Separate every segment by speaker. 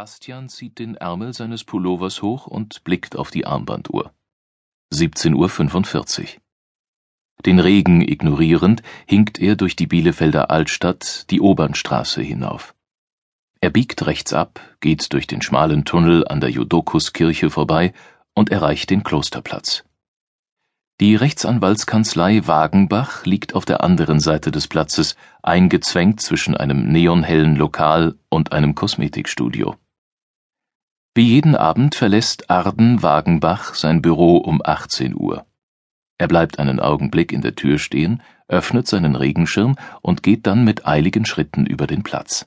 Speaker 1: Bastian zieht den Ärmel seines Pullovers hoch und blickt auf die Armbanduhr. 17.45 Uhr. Den Regen ignorierend hinkt er durch die Bielefelder Altstadt die Obernstraße hinauf. Er biegt rechts ab, geht durch den schmalen Tunnel an der Jodokuskirche vorbei und erreicht den Klosterplatz. Die Rechtsanwaltskanzlei Wagenbach liegt auf der anderen Seite des Platzes, eingezwängt zwischen einem neonhellen Lokal und einem Kosmetikstudio. Wie jeden Abend verlässt Arden Wagenbach sein Büro um 18 Uhr. Er bleibt einen Augenblick in der Tür stehen, öffnet seinen Regenschirm und geht dann mit eiligen Schritten über den Platz.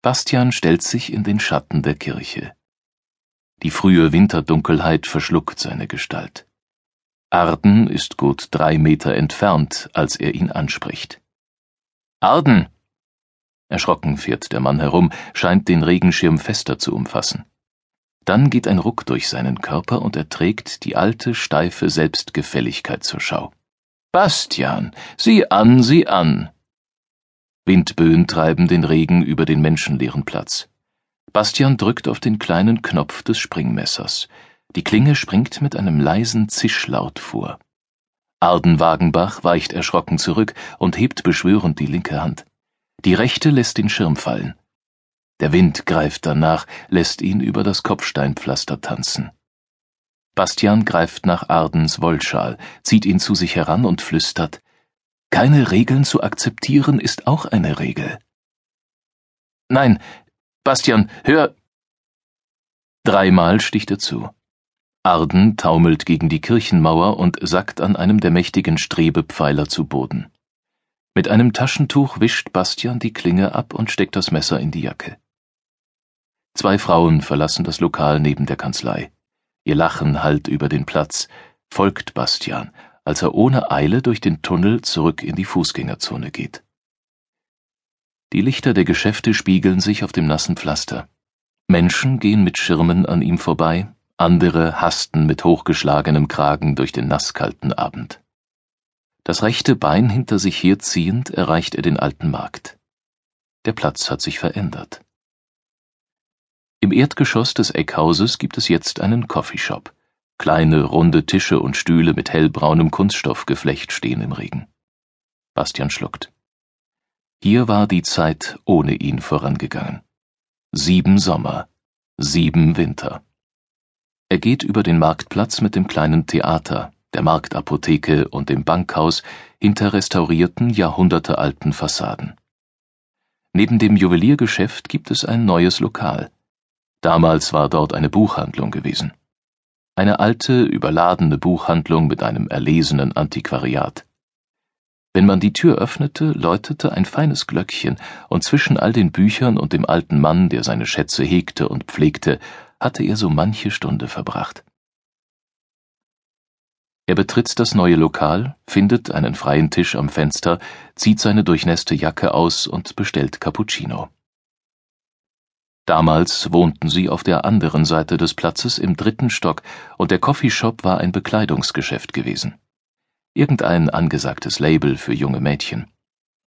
Speaker 1: Bastian stellt sich in den Schatten der Kirche. Die frühe Winterdunkelheit verschluckt seine Gestalt. Arden ist gut drei Meter entfernt, als er ihn anspricht. Arden! Erschrocken fährt der Mann herum, scheint den Regenschirm fester zu umfassen. Dann geht ein Ruck durch seinen Körper und er trägt die alte, steife Selbstgefälligkeit zur Schau. Bastian, sieh an, sieh an! Windböen treiben den Regen über den menschenleeren Platz. Bastian drückt auf den kleinen Knopf des Springmessers. Die Klinge springt mit einem leisen Zischlaut vor. Arden Wagenbach weicht erschrocken zurück und hebt beschwörend die linke Hand. Die rechte lässt den Schirm fallen. Der Wind greift danach, lässt ihn über das Kopfsteinpflaster tanzen. Bastian greift nach Ardens Wollschal, zieht ihn zu sich heran und flüstert Keine Regeln zu akzeptieren ist auch eine Regel. Nein, Bastian, hör. Dreimal sticht er zu. Arden taumelt gegen die Kirchenmauer und sackt an einem der mächtigen Strebepfeiler zu Boden. Mit einem Taschentuch wischt Bastian die Klinge ab und steckt das Messer in die Jacke. Zwei Frauen verlassen das Lokal neben der Kanzlei. Ihr Lachen hallt über den Platz, folgt Bastian, als er ohne Eile durch den Tunnel zurück in die Fußgängerzone geht. Die Lichter der Geschäfte spiegeln sich auf dem nassen Pflaster. Menschen gehen mit Schirmen an ihm vorbei, andere hasten mit hochgeschlagenem Kragen durch den nasskalten Abend. Das rechte Bein hinter sich herziehend erreicht er den alten Markt. Der Platz hat sich verändert. Im Erdgeschoss des Eckhauses gibt es jetzt einen Coffeeshop. Kleine, runde Tische und Stühle mit hellbraunem Kunststoffgeflecht stehen im Regen. Bastian schluckt. Hier war die Zeit ohne ihn vorangegangen. Sieben Sommer, sieben Winter. Er geht über den Marktplatz mit dem kleinen Theater, der Marktapotheke und dem Bankhaus hinter restaurierten, jahrhundertealten Fassaden. Neben dem Juweliergeschäft gibt es ein neues Lokal. Damals war dort eine Buchhandlung gewesen. Eine alte, überladene Buchhandlung mit einem erlesenen Antiquariat. Wenn man die Tür öffnete, läutete ein feines Glöckchen, und zwischen all den Büchern und dem alten Mann, der seine Schätze hegte und pflegte, hatte er so manche Stunde verbracht. Er betritt das neue Lokal, findet einen freien Tisch am Fenster, zieht seine durchnässte Jacke aus und bestellt Cappuccino. Damals wohnten sie auf der anderen Seite des Platzes im dritten Stock, und der Coffeeshop war ein Bekleidungsgeschäft gewesen. Irgendein angesagtes Label für junge Mädchen.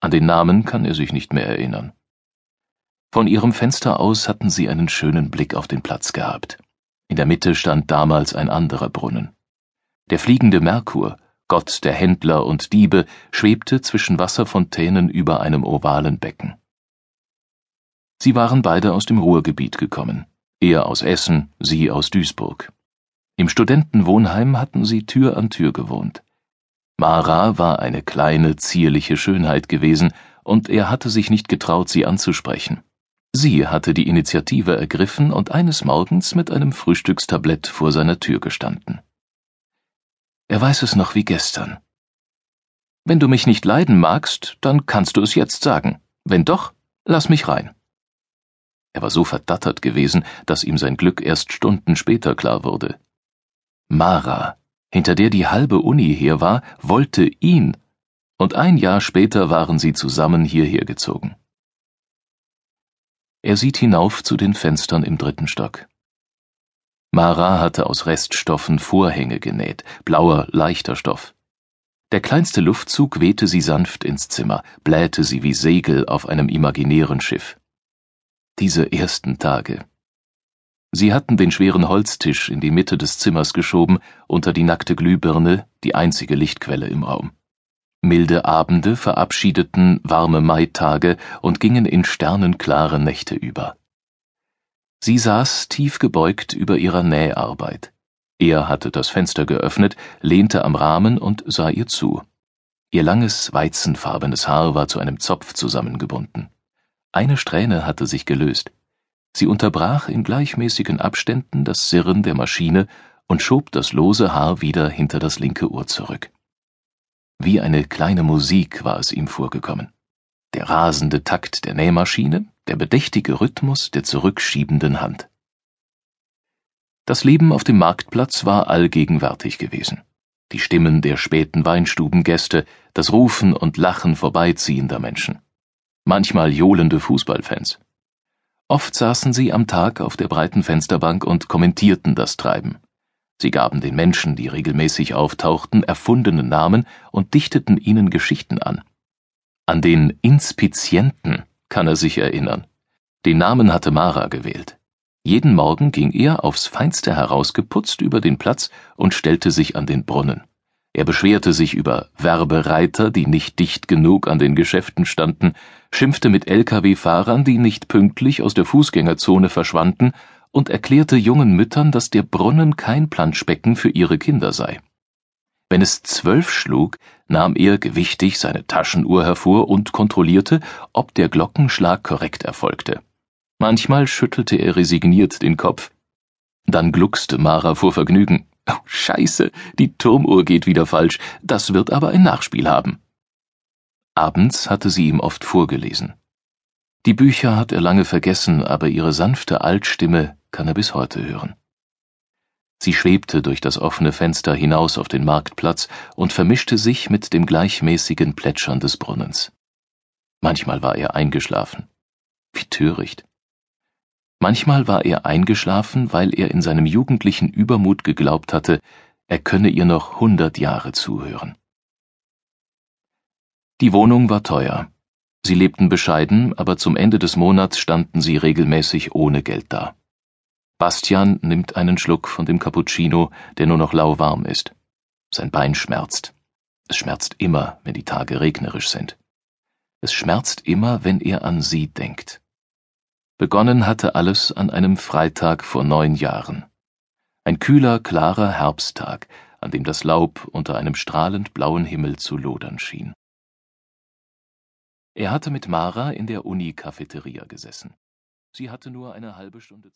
Speaker 1: An den Namen kann er sich nicht mehr erinnern. Von ihrem Fenster aus hatten sie einen schönen Blick auf den Platz gehabt. In der Mitte stand damals ein anderer Brunnen. Der fliegende Merkur, Gott der Händler und Diebe, schwebte zwischen Wasserfontänen über einem ovalen Becken. Sie waren beide aus dem Ruhrgebiet gekommen, er aus Essen, sie aus Duisburg. Im Studentenwohnheim hatten sie Tür an Tür gewohnt. Mara war eine kleine, zierliche Schönheit gewesen, und er hatte sich nicht getraut, sie anzusprechen. Sie hatte die Initiative ergriffen und eines Morgens mit einem Frühstückstablett vor seiner Tür gestanden. Er weiß es noch wie gestern. Wenn du mich nicht leiden magst, dann kannst du es jetzt sagen. Wenn doch, lass mich rein. Er war so verdattert gewesen, dass ihm sein Glück erst Stunden später klar wurde. Mara, hinter der die halbe Uni her war, wollte ihn, und ein Jahr später waren sie zusammen hierher gezogen. Er sieht hinauf zu den Fenstern im dritten Stock. Mara hatte aus Reststoffen Vorhänge genäht, blauer, leichter Stoff. Der kleinste Luftzug wehte sie sanft ins Zimmer, blähte sie wie Segel auf einem imaginären Schiff. Diese ersten Tage, Sie hatten den schweren Holztisch in die Mitte des Zimmers geschoben, unter die nackte Glühbirne, die einzige Lichtquelle im Raum. Milde Abende verabschiedeten warme Maitage und gingen in sternenklare Nächte über. Sie saß tief gebeugt über ihrer Näharbeit. Er hatte das Fenster geöffnet, lehnte am Rahmen und sah ihr zu. Ihr langes, weizenfarbenes Haar war zu einem Zopf zusammengebunden. Eine Strähne hatte sich gelöst. Sie unterbrach in gleichmäßigen Abständen das Sirren der Maschine und schob das lose Haar wieder hinter das linke Ohr zurück. Wie eine kleine Musik war es ihm vorgekommen. Der rasende Takt der Nähmaschine, der bedächtige Rhythmus der zurückschiebenden Hand. Das Leben auf dem Marktplatz war allgegenwärtig gewesen. Die Stimmen der späten Weinstubengäste, das Rufen und Lachen vorbeiziehender Menschen. Manchmal johlende Fußballfans. Oft saßen sie am Tag auf der breiten Fensterbank und kommentierten das Treiben. Sie gaben den Menschen, die regelmäßig auftauchten, erfundene Namen und dichteten ihnen Geschichten an. An den Inspizienten kann er sich erinnern. Den Namen hatte Mara gewählt. Jeden Morgen ging er aufs Feinste herausgeputzt über den Platz und stellte sich an den Brunnen. Er beschwerte sich über Werbereiter, die nicht dicht genug an den Geschäften standen, schimpfte mit Lkw-Fahrern, die nicht pünktlich aus der Fußgängerzone verschwanden, und erklärte jungen Müttern, dass der Brunnen kein Planschbecken für ihre Kinder sei. Wenn es zwölf schlug, nahm er gewichtig seine Taschenuhr hervor und kontrollierte, ob der Glockenschlag korrekt erfolgte. Manchmal schüttelte er resigniert den Kopf. Dann gluckste Mara vor Vergnügen. Oh, Scheiße, die Turmuhr geht wieder falsch, das wird aber ein Nachspiel haben. Abends hatte sie ihm oft vorgelesen. Die Bücher hat er lange vergessen, aber ihre sanfte Altstimme kann er bis heute hören. Sie schwebte durch das offene Fenster hinaus auf den Marktplatz und vermischte sich mit dem gleichmäßigen Plätschern des Brunnens. Manchmal war er eingeschlafen. Wie töricht. Manchmal war er eingeschlafen, weil er in seinem jugendlichen Übermut geglaubt hatte, er könne ihr noch hundert Jahre zuhören. Die Wohnung war teuer. Sie lebten bescheiden, aber zum Ende des Monats standen sie regelmäßig ohne Geld da. Bastian nimmt einen Schluck von dem Cappuccino, der nur noch lauwarm ist. Sein Bein schmerzt. Es schmerzt immer, wenn die Tage regnerisch sind. Es schmerzt immer, wenn er an sie denkt. Begonnen hatte alles an einem Freitag vor neun Jahren. Ein kühler, klarer Herbsttag, an dem das Laub unter einem strahlend blauen Himmel zu lodern schien. Er hatte mit Mara in der Uni-Cafeteria gesessen. Sie hatte nur eine halbe Stunde